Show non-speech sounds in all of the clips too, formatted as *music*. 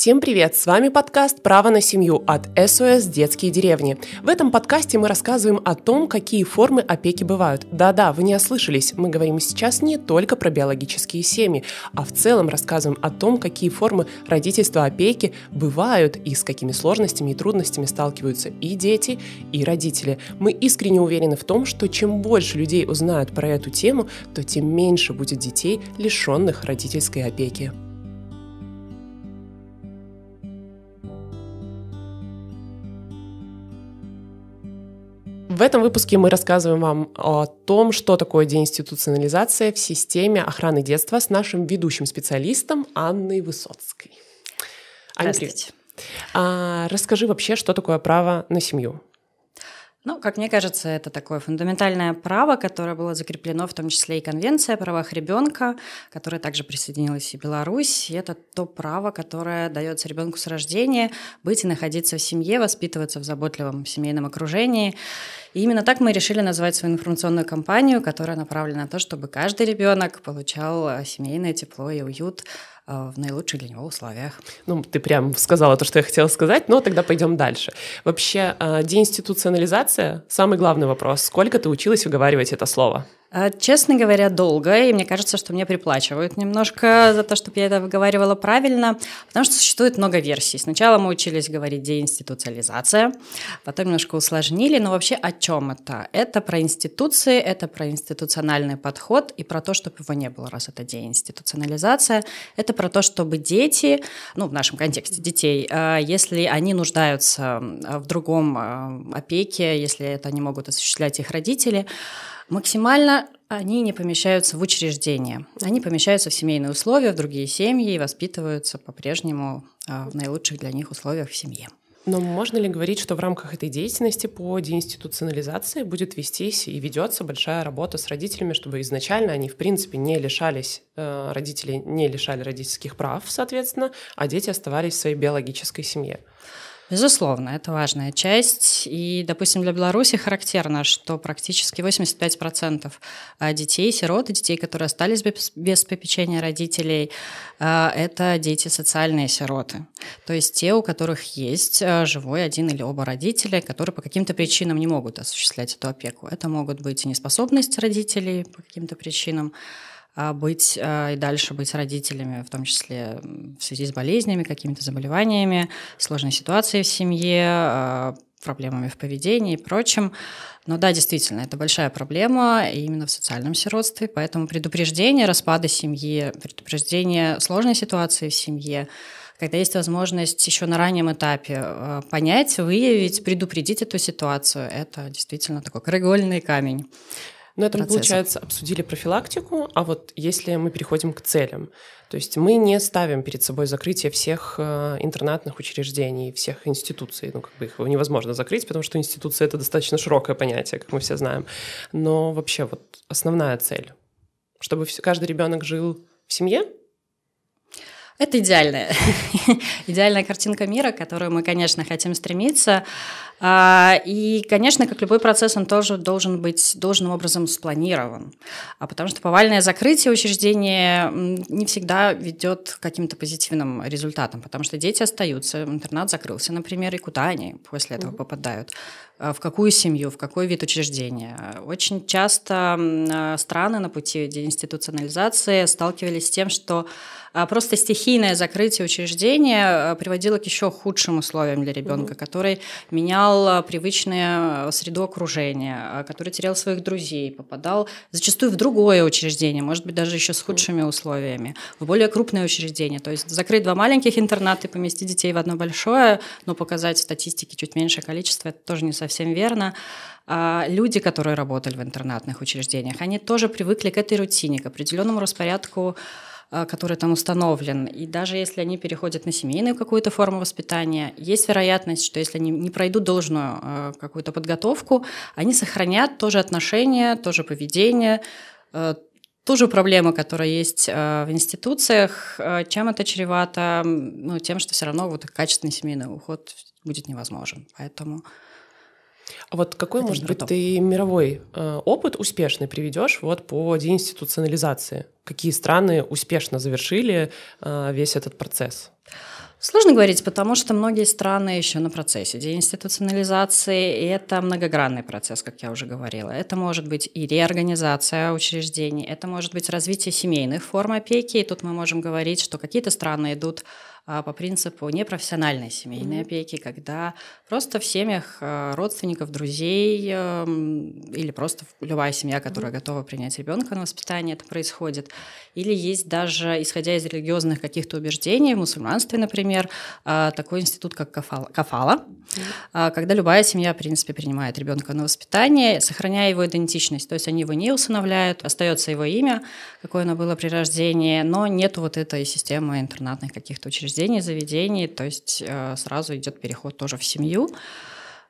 Всем привет! С вами подкаст «Право на семью» от СОС «Детские деревни». В этом подкасте мы рассказываем о том, какие формы опеки бывают. Да-да, вы не ослышались, мы говорим сейчас не только про биологические семьи, а в целом рассказываем о том, какие формы родительства опеки бывают и с какими сложностями и трудностями сталкиваются и дети, и родители. Мы искренне уверены в том, что чем больше людей узнают про эту тему, то тем меньше будет детей, лишенных родительской опеки. В этом выпуске мы рассказываем вам о том, что такое деинституционализация в системе охраны детства с нашим ведущим специалистом Анной Высоцкой. Аня, Здравствуйте. А, расскажи вообще, что такое право на семью. Ну, как мне кажется, это такое фундаментальное право, которое было закреплено в том числе и Конвенция о правах ребенка, которая также присоединилась и Беларусь. И это то право, которое дается ребенку с рождения быть и находиться в семье, воспитываться в заботливом семейном окружении. И именно так мы решили назвать свою информационную кампанию, которая направлена на то, чтобы каждый ребенок получал семейное тепло и уют Э, в наилучших для него условиях. Ну, ты прям сказала то, что я хотела сказать, но тогда пойдем дальше. Вообще, э, деинституционализация – самый главный вопрос. Сколько ты училась выговаривать это слово? А, честно говоря, долго, и мне кажется, что мне приплачивают немножко за то, чтобы я это выговаривала правильно, потому что существует много версий. Сначала мы учились говорить деинституциализация, потом немножко усложнили, но вообще о чем это? Это про институции, это про институциональный подход и про то, чтобы его не было, раз это деинституционализация. Это про то, чтобы дети, ну, в нашем контексте детей, а, если они нуждаются в другом а, опеке, если это не могут осуществлять их родители, Максимально они не помещаются в учреждения. Они помещаются в семейные условия, в другие семьи и воспитываются по-прежнему а, в наилучших для них условиях в семье. Но можно ли говорить, что в рамках этой деятельности по деинституционализации будет вестись и ведется большая работа с родителями, чтобы изначально они, в принципе, не лишались, э, родители не лишали родительских прав, соответственно, а дети оставались в своей биологической семье? Безусловно, это важная часть. И, допустим, для Беларуси характерно, что практически 85% а, детей, сирот, детей, которые остались без, без попечения родителей, а, это дети социальные сироты. То есть те, у которых есть а, живой один или оба родителя, которые по каким-то причинам не могут осуществлять эту опеку. Это могут быть и неспособность родителей по каким-то причинам, быть а, и дальше быть родителями, в том числе в связи с болезнями, какими-то заболеваниями, сложной ситуацией в семье, а, проблемами в поведении и прочем. Но да, действительно, это большая проблема именно в социальном сиротстве, поэтому предупреждение распада семьи, предупреждение сложной ситуации в семье, когда есть возможность еще на раннем этапе понять, выявить, предупредить эту ситуацию, это действительно такой краеугольный камень. Но это мы, получается, обсудили профилактику, а вот если мы переходим к целям, то есть мы не ставим перед собой закрытие всех э, интернатных учреждений, всех институций, ну как бы их невозможно закрыть, потому что институция это достаточно широкое понятие, как мы все знаем. Но вообще вот основная цель, чтобы каждый ребенок жил в семье, это идеальная, *laughs* идеальная картинка мира, к которой мы, конечно, хотим стремиться. А, и, конечно, как любой процесс, он тоже должен быть должным образом спланирован. А потому что повальное закрытие учреждения не всегда ведет к каким-то позитивным результатам, потому что дети остаются, интернат закрылся, например, и куда они после этого попадают? А, в какую семью, в какой вид учреждения. Очень часто страны на пути деинституционализации сталкивались с тем, что а просто стихийное закрытие учреждения э, приводило к еще худшим условиям для ребенка, угу. который менял э, привычную э, среду окружения, который терял своих друзей, попадал зачастую в другое учреждение, может быть, даже еще с худшими условиями, в более крупное учреждение. То есть закрыть два маленьких интерната и поместить детей в одно большое, но показать в статистике чуть меньшее количество, это тоже не совсем верно. А люди, которые работали в интернатных учреждениях, они тоже привыкли к этой рутине, к определенному распорядку который там установлен. И даже если они переходят на семейную какую-то форму воспитания, есть вероятность, что если они не пройдут должную э, какую-то подготовку, они сохранят тоже отношения, тоже поведение, э, ту же проблему, которая есть в институциях. Чем это чревато? Ну, тем, что все равно вот качественный семейный уход будет невозможен. Поэтому а вот какой, Это может быть, ты мировой э, опыт успешный приведешь вот по деинституционализации? Какие страны успешно завершили э, весь этот процесс? Сложно говорить, потому что многие страны еще на процессе деинституционализации, и это многогранный процесс, как я уже говорила. Это может быть и реорганизация учреждений, это может быть развитие семейных форм опеки, и тут мы можем говорить, что какие-то страны идут по принципу непрофессиональной семейной опеки, когда просто в семьях а, родственников, друзей эм, или просто любая семья, которая готова принять ребенка на воспитание, это происходит. Или есть даже, исходя из религиозных каких-то убеждений, в мусульманстве, например, а, такой институт, как кафала, кафала когда любая семья, в принципе, принимает ребенка на воспитание, сохраняя его идентичность. То есть они его не усыновляют, остается его имя, какое оно было при рождении, но нет вот этой системы интернатных каких-то учреждений учреждений, заведений, то есть э, сразу идет переход тоже в семью.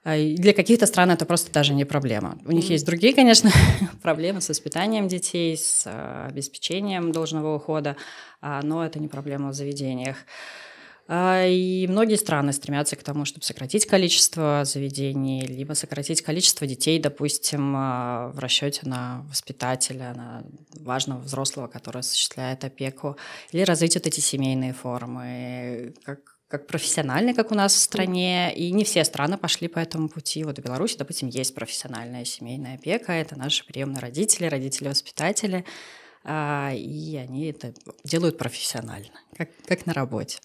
А, для каких-то стран это просто даже не проблема. У них есть другие, конечно, *laughs* проблемы с воспитанием детей, с э, обеспечением должного ухода, а, но это не проблема в заведениях. А, и многие страны стремятся к тому, чтобы сократить количество заведений, либо сократить количество детей, допустим, в расчете на воспитателя, на важного взрослого, который осуществляет опеку, или развить вот эти семейные формы, как как профессиональные, как у нас в стране, и не все страны пошли по этому пути. Вот в Беларуси, допустим, есть профессиональная семейная опека, это наши приемные родители, родители-воспитатели, а, и они это делают профессионально, как, как на работе.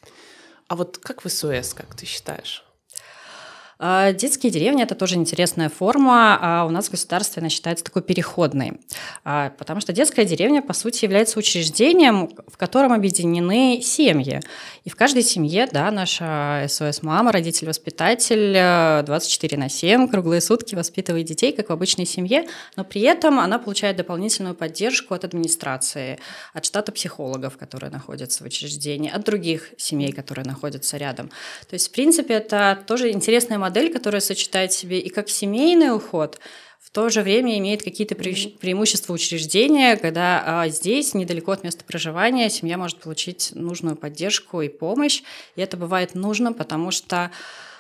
А вот как в СОС, как ты считаешь? А, детские деревни – это тоже интересная форма, а у нас государственно считается такой переходной, а, потому что детская деревня, по сути, является учреждением, в котором объединены семьи. И в каждой семье, да, наша СОС-мама, родитель-воспитатель 24 на 7, круглые сутки воспитывает детей, как в обычной семье, но при этом она получает дополнительную поддержку от администрации, от штата психологов, которые находятся в учреждении, от других семей, которые находятся рядом. То есть, в принципе, это тоже интересная модель, которая сочетает в себе и как семейный уход, в то же время имеет какие-то пре- преимущества учреждения, когда а, здесь, недалеко от места проживания, семья может получить нужную поддержку и помощь. И это бывает нужно, потому что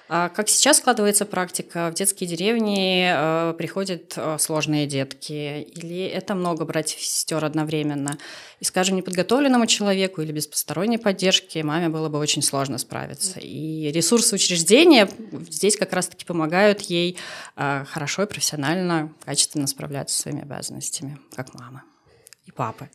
как сейчас складывается практика? В детские деревни э, приходят э, сложные детки, или это много братьев и сестер одновременно. И, скажем, неподготовленному человеку или без посторонней поддержки маме было бы очень сложно справиться. И ресурсы учреждения здесь как раз-таки помогают ей э, хорошо и профессионально, качественно справляться со своими обязанностями, как мамы и папы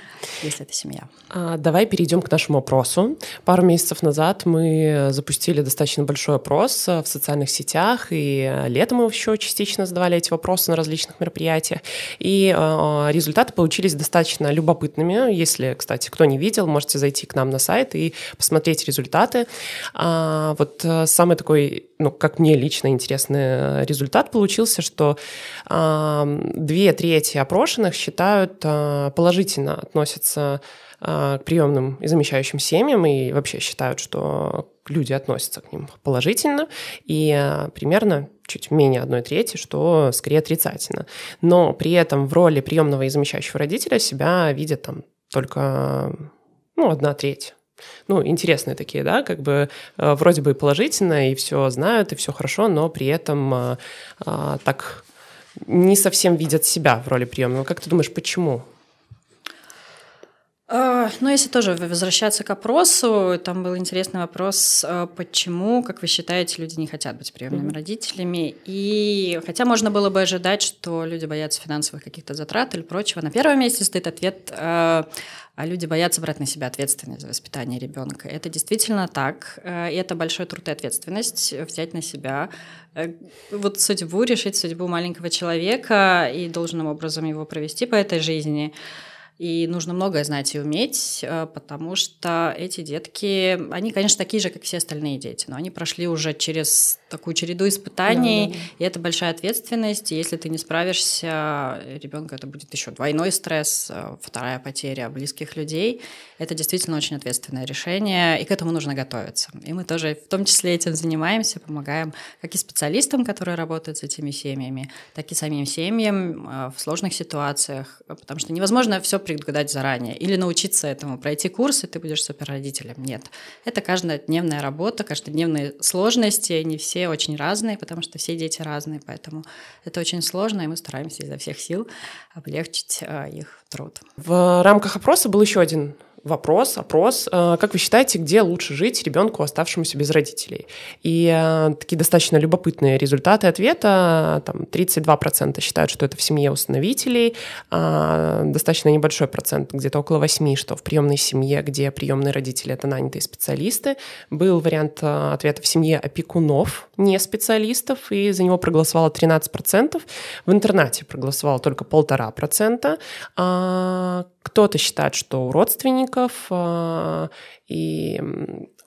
*laughs* если это семья. А, давай перейдем к нашему опросу. Пару месяцев назад мы запустили достаточно большой опрос в социальных сетях, и летом мы еще частично задавали эти вопросы на различных мероприятиях. И а, результаты получились достаточно любопытными. Если, кстати, кто не видел, можете зайти к нам на сайт и посмотреть результаты. А, вот э, самый такой, ну, как мне лично интересный результат получился, что две трети опрошенных считают положительно относятся а, к приемным и замещающим семьям и вообще считают, что люди относятся к ним положительно, и а, примерно чуть менее одной трети, что скорее отрицательно. Но при этом в роли приемного и замещающего родителя себя видят там только ну, одна треть. Ну, интересные такие, да, как бы э, вроде бы положительно, и все знают, и все хорошо, но при этом а, а, так не совсем видят себя в роли приемного. Как ты думаешь, почему? А, ну, если тоже возвращаться к опросу, там был интересный вопрос, а, почему, как вы считаете, люди не хотят быть приемными mm-hmm. родителями. И хотя можно было бы ожидать, что люди боятся финансовых каких-то затрат или прочего, на первом месте стоит ответ а, а люди боятся брать на себя ответственность за воспитание ребенка. Это действительно так, и это большой труд и ответственность взять на себя э, вот судьбу, решить судьбу маленького человека и должным образом его провести по этой жизни. И нужно многое знать и уметь, э, потому что эти детки, они, конечно, такие же, как все остальные дети, но они прошли уже через такую череду испытаний, да, да, да. и это большая ответственность. И если ты не справишься, ребенка это будет еще двойной стресс, э, вторая потеря близких людей. Это действительно очень ответственное решение, и к этому нужно готовиться. И мы тоже в том числе этим занимаемся, помогаем как и специалистам, которые работают с этими семьями, так и самим семьям э, в сложных ситуациях, потому что невозможно все предугадать заранее или научиться этому, пройти курс, и ты будешь суперродителем. Нет. Это каждодневная работа, каждодневные сложности, они все очень разные, потому что все дети разные, поэтому это очень сложно, и мы стараемся изо всех сил облегчить э, их труд. В рамках опроса был еще один вопрос, опрос. Э, как вы считаете, где лучше жить ребенку, оставшемуся без родителей? И э, такие достаточно любопытные результаты ответа. Там 32% считают, что это в семье установителей, а, достаточно небольшой процент, где-то около 8%, что в приемной семье, где приемные родители — это нанятые специалисты. Был вариант э, ответа в семье опекунов, не специалистов, и за него проголосовало 13%. В интернате проголосовало только полтора процента. А, кто-то считает, что у родственников, а, и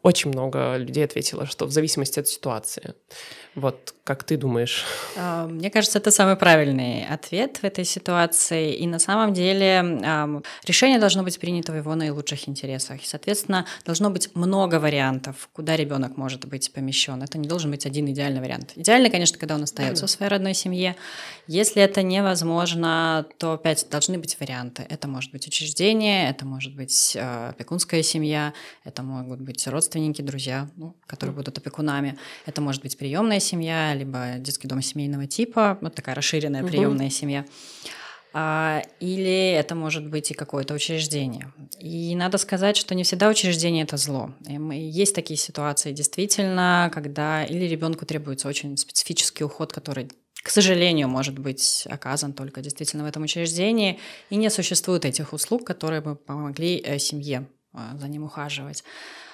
очень много людей ответило, что в зависимости от ситуации. Вот как ты думаешь? А, мне кажется, это самый правильный ответ в этой ситуации. И на самом деле решение должно быть принято в его наилучших интересах. И, соответственно, должно быть много вариантов, куда ребенок может быть помещен. Это не должен быть один идеальный вариант. Идеально, конечно, когда он остается в своей родной семье. Если это невозможно, то опять должны быть варианты. Это может быть учреждение, это может быть а, опекунская семья, это могут быть родственники, друзья, ну, которые будут опекунами. Это может быть приемная семья, либо детский дом семейного типа, вот такая расширенная приемная угу. семья. А, или это может быть и какое-то учреждение. И надо сказать, что не всегда учреждение это зло. Есть такие ситуации действительно, когда или ребенку требуется очень специфический уход, который к сожалению, может быть оказан только действительно в этом учреждении, и не существует этих услуг, которые бы помогли э, семье а, за ним ухаживать.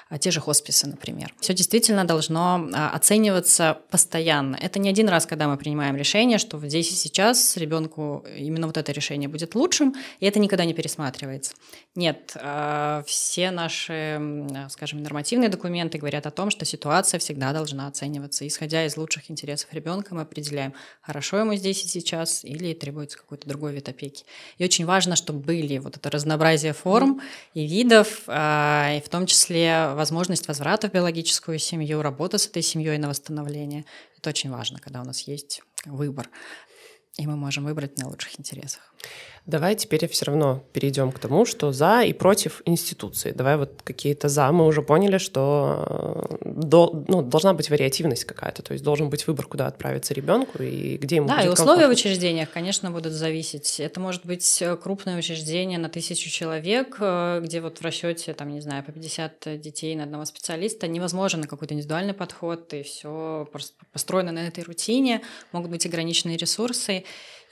А, те же хосписы, например. Все действительно должно а, оцениваться постоянно. Это не один раз, когда мы принимаем решение, что здесь и сейчас ребенку именно вот это решение будет лучшим, и это никогда не пересматривается. Нет, а, все наши, скажем, нормативные документы говорят о том, что ситуация всегда должна оцениваться. Исходя из лучших интересов ребенка, мы определяем, хорошо ему здесь и сейчас или требуется какой-то другой вид опеки. И очень важно, чтобы были вот это разнообразие форм и видов, и в том числе возможность возврата в биологическую семью, работа с этой семьей на восстановление. Это очень важно, когда у нас есть выбор, и мы можем выбрать в наилучших интересах. Давай теперь все равно перейдем к тому, что за и против институции. Давай вот какие-то за. Мы уже поняли, что э, до, ну, должна быть вариативность какая-то, то есть должен быть выбор, куда отправиться ребенку и где ему Да, и условия комфортно. в учреждениях, конечно, будут зависеть. Это может быть э, крупное учреждение на тысячу человек, э, где вот в расчете, там, не знаю, по 50 детей на одного специалиста. Невозможно на какой-то индивидуальный подход, и все построено на этой рутине, могут быть ограниченные ресурсы.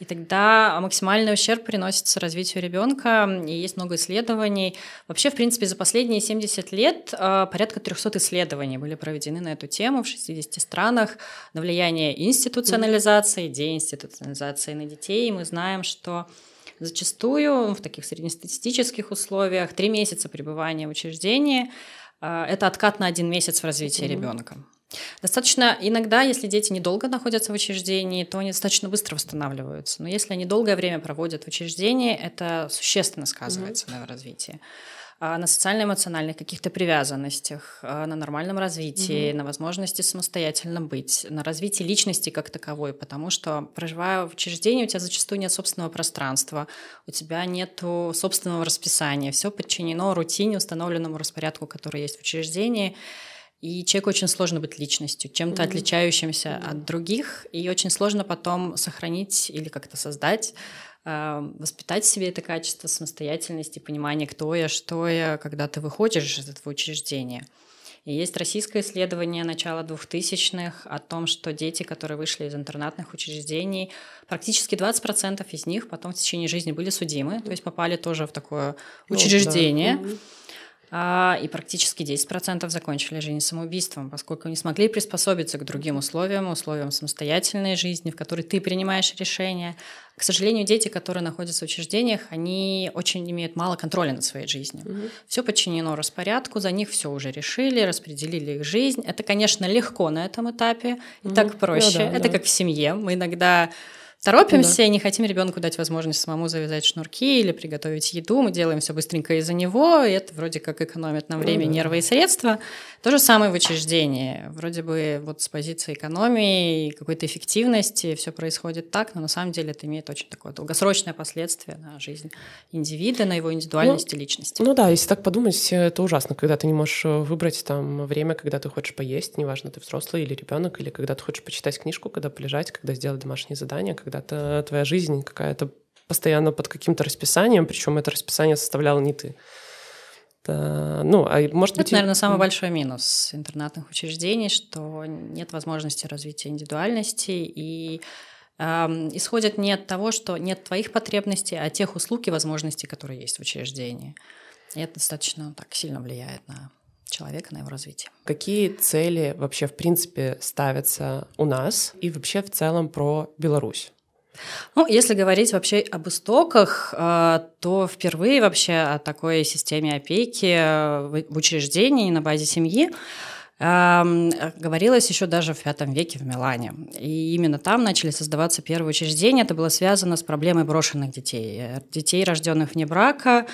И тогда максимальный ущерб приносится развитию ребенка, и есть много исследований. Вообще, в принципе, за последние 70 лет э, порядка 300 исследований были проведены на эту тему в 60 странах на влияние институционализации, деинституционализации на детей. И мы знаем, что зачастую в таких среднестатистических условиях три месяца пребывания в учреждении э, это откат на один месяц в развитии mm-hmm. ребенка. Достаточно иногда, если дети недолго находятся в учреждении, то они достаточно быстро восстанавливаются. Но если они долгое время проводят в учреждении, это существенно сказывается mm-hmm. на развитии а, на социально-эмоциональных каких-то привязанностях, а, на нормальном развитии, mm-hmm. на возможности самостоятельно быть, на развитии личности как таковой, потому что, проживая в учреждении, у тебя зачастую нет собственного пространства, у тебя нет собственного расписания, все подчинено рутине, установленному распорядку, который есть в учреждении. И человеку очень сложно быть личностью, чем-то mm-hmm. отличающимся mm-hmm. от других, и очень сложно потом сохранить или как-то создать, э, воспитать в себе это качество самостоятельности, понимания, кто я, что я, когда ты выходишь из этого учреждения. И есть российское исследование начала 2000-х о том, что дети, которые вышли из интернатных учреждений, практически 20% из них потом в течение жизни были судимы, то есть попали тоже в такое учреждение. Oh, да. А, и практически 10% закончили жизнь самоубийством, поскольку не смогли приспособиться к другим условиям, условиям самостоятельной жизни, в которой ты принимаешь решения. К сожалению, дети, которые находятся в учреждениях, они очень имеют мало контроля над своей жизнью. Угу. Все подчинено распорядку, за них все уже решили, распределили их жизнь. Это, конечно, легко на этом этапе, и угу. так проще. Ну, да, Это да. как в семье. Мы иногда торопимся да. и не хотим ребенку дать возможность самому завязать шнурки или приготовить еду. Мы делаем все быстренько из-за него, и это вроде как экономит нам время, ну, нервы и средства. То же самое в учреждении. Вроде бы вот с позиции экономии и какой-то эффективности все происходит так, но на самом деле это имеет очень такое долгосрочное последствие на жизнь индивида, на его индивидуальность ну, и личность. Ну да, если так подумать, это ужасно, когда ты не можешь выбрать там время, когда ты хочешь поесть, неважно, ты взрослый или ребенок, или когда ты хочешь почитать книжку, когда полежать, когда сделать домашние задания, когда когда-то твоя жизнь какая-то постоянно под каким-то расписанием, причем это расписание составлял не ты. ну, а может Это, быть... наверное, самый большой минус интернатных учреждений, что нет возможности развития индивидуальности и э, исходят не от того, что нет твоих потребностей, а тех услуг и возможностей, которые есть в учреждении. И это достаточно так сильно влияет на человека, на его развитие. Какие цели вообще, в принципе, ставятся у нас и вообще в целом про Беларусь? Ну, если говорить вообще об истоках, э, то впервые вообще о такой системе опеки в учреждении на базе семьи говорилось еще даже в V веке в Милане. И именно там начали создаваться первые учреждения. Это было связано с проблемой брошенных детей. Детей, рожденных вне брака,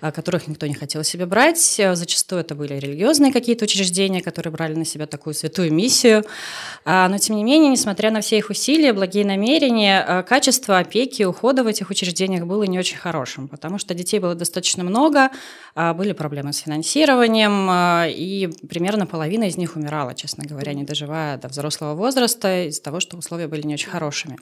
которых никто не хотел себе брать. Зачастую это были религиозные какие-то учреждения, которые брали на себя такую святую миссию. А, но, тем не менее, несмотря на все их усилия, благие намерения, качество опеки и ухода в этих учреждениях было не очень хорошим, потому что детей было достаточно много, а, были проблемы с финансированием, и примерно половина из них умирала, честно говоря, не доживая до взрослого возраста из-за того, что условия были не очень хорошими.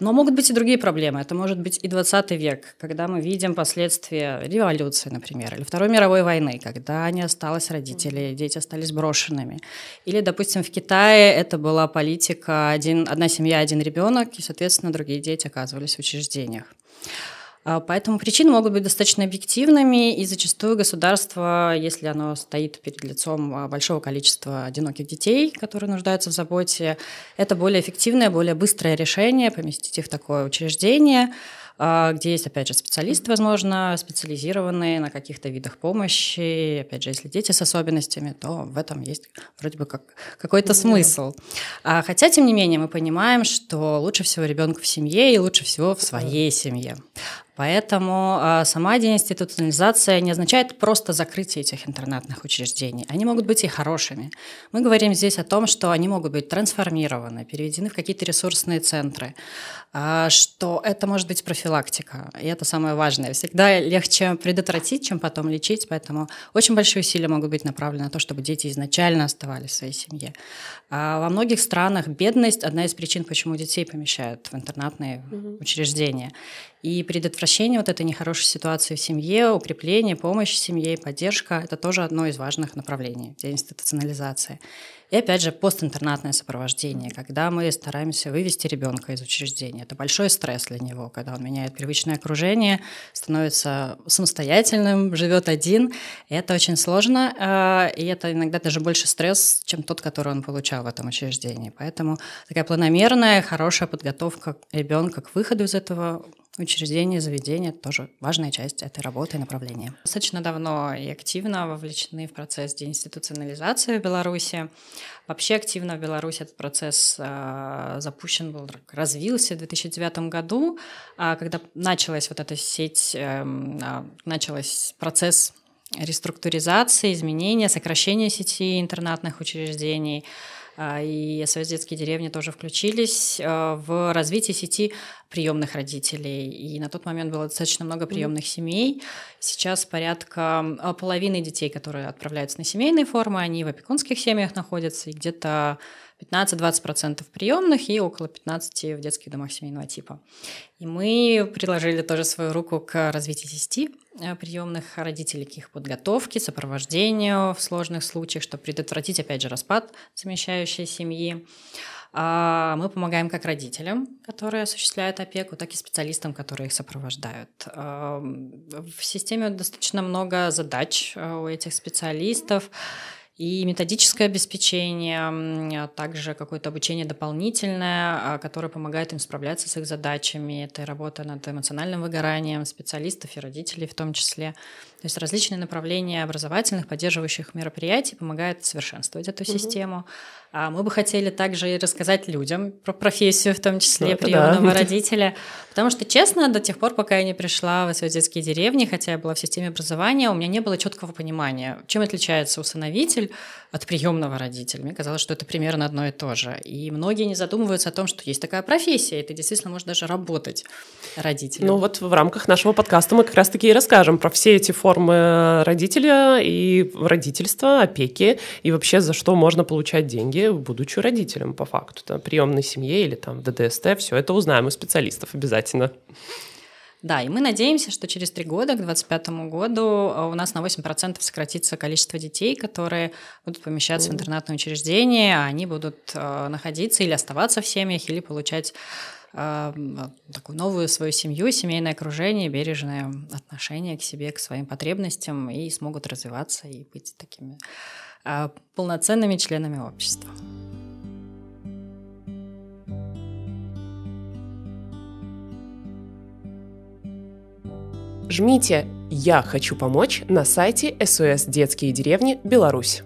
Но могут быть и другие проблемы. Это может быть и 20 век, когда мы видим последствия революции, например, или Второй мировой войны, когда не осталось родителей, дети остались брошенными. Или, допустим, в Китае это была политика один, «одна семья, один ребенок», и, соответственно, другие дети оказывались в учреждениях. А, поэтому причины могут быть достаточно объективными, и зачастую государство, если оно стоит перед лицом а, большого количества одиноких детей, которые нуждаются в заботе, это более эффективное, более быстрое решение поместить их в такое учреждение, а, где есть, опять же, специалисты, возможно, специализированные на каких-то видах помощи. Опять же, если дети с особенностями, то в этом есть вроде бы как какой-то смысл. Хотя, тем не менее, мы понимаем, что лучше всего ребенку в семье и лучше всего в своей семье. Поэтому э, сама деинституционализация не означает просто закрытие этих интернатных учреждений. Они могут быть и хорошими. Мы говорим здесь о том, что они могут быть трансформированы, переведены в какие-то ресурсные центры, э, что это может быть профилактика. И это самое важное. Всегда легче предотвратить, чем потом лечить. Поэтому очень большие усилия могут быть направлены на то, чтобы дети изначально оставались в своей семье. А во многих странах бедность – одна из причин, почему детей помещают в интернатные угу. учреждения. И предотвращение вот этой нехорошей ситуации в семье, укрепление, помощь семье, поддержка – это тоже одно из важных направлений деинституционализации. И опять же, постинтернатное сопровождение, когда мы стараемся вывести ребенка из учреждения. Это большой стресс для него, когда он меняет привычное окружение, становится самостоятельным, живет один. Это очень сложно, а, и это иногда даже больше стресс, чем тот, который он получал в этом учреждении. Поэтому такая планомерная, хорошая подготовка ребенка к выходу из этого учреждения, заведения – тоже важная часть этой работы и направления. Достаточно давно и активно вовлечены в процесс деинституционализации в Беларуси. Вообще активно в Беларуси этот процесс э, запущен был, развился в 2009 году, э, когда началась вот эта сеть, э, э, началась процесс реструктуризации, изменения, сокращения сети интернатных учреждений – и СОС детские деревни тоже включились а, в развитие сети приемных родителей. И на тот момент было достаточно много приемных mm-hmm. семей. Сейчас порядка а, половины детей, которые отправляются на семейные формы, они в опекунских семьях находятся, и где-то 15-20% приемных и около 15% в детских домах семейного типа. И мы приложили тоже свою руку к развитию сети приемных родителей, к их подготовке, сопровождению в сложных случаях, чтобы предотвратить, опять же, распад замещающей семьи. А, мы помогаем как родителям, которые осуществляют опеку, так и специалистам, которые их сопровождают. В системе достаточно много задач э, у этих специалистов и методическое обеспечение, а также какое-то обучение дополнительное, а, которое помогает им справляться с их задачами. Это работа над эмоциональным выгоранием специалистов и родителей в том числе. То есть различные направления образовательных, поддерживающих мероприятий помогают совершенствовать эту угу. систему. А мы бы хотели также и рассказать людям про профессию, в том числе Это приемного да. родителя. Потому что, честно, до тех пор, пока я не пришла в свои детские деревни, хотя я была в системе образования, у меня не было четкого понимания, чем отличается усыновитель от приемного родителя. Мне казалось, что это примерно одно и то же. И многие не задумываются о том, что есть такая профессия, и ты действительно можешь даже работать родителем. Ну вот в рамках нашего подкаста мы как раз-таки и расскажем про все эти формы родителя и родительства, опеки, и вообще за что можно получать деньги, будучи родителем по факту. Там, приемной семье или там ДДСТ, все это узнаем у специалистов обязательно. Да, и мы надеемся, что через три года, к 2025 году, э, у нас на 8% сократится количество детей, которые будут помещаться mm. в интернатные учреждения, а они будут э, находиться или оставаться в семьях, или получать э, такую новую свою семью, семейное окружение, бережное отношение к себе, к своим потребностям и смогут развиваться и быть такими полноценными членами общества. Жмите «Я хочу помочь» на сайте СОС «Детские деревни Беларусь».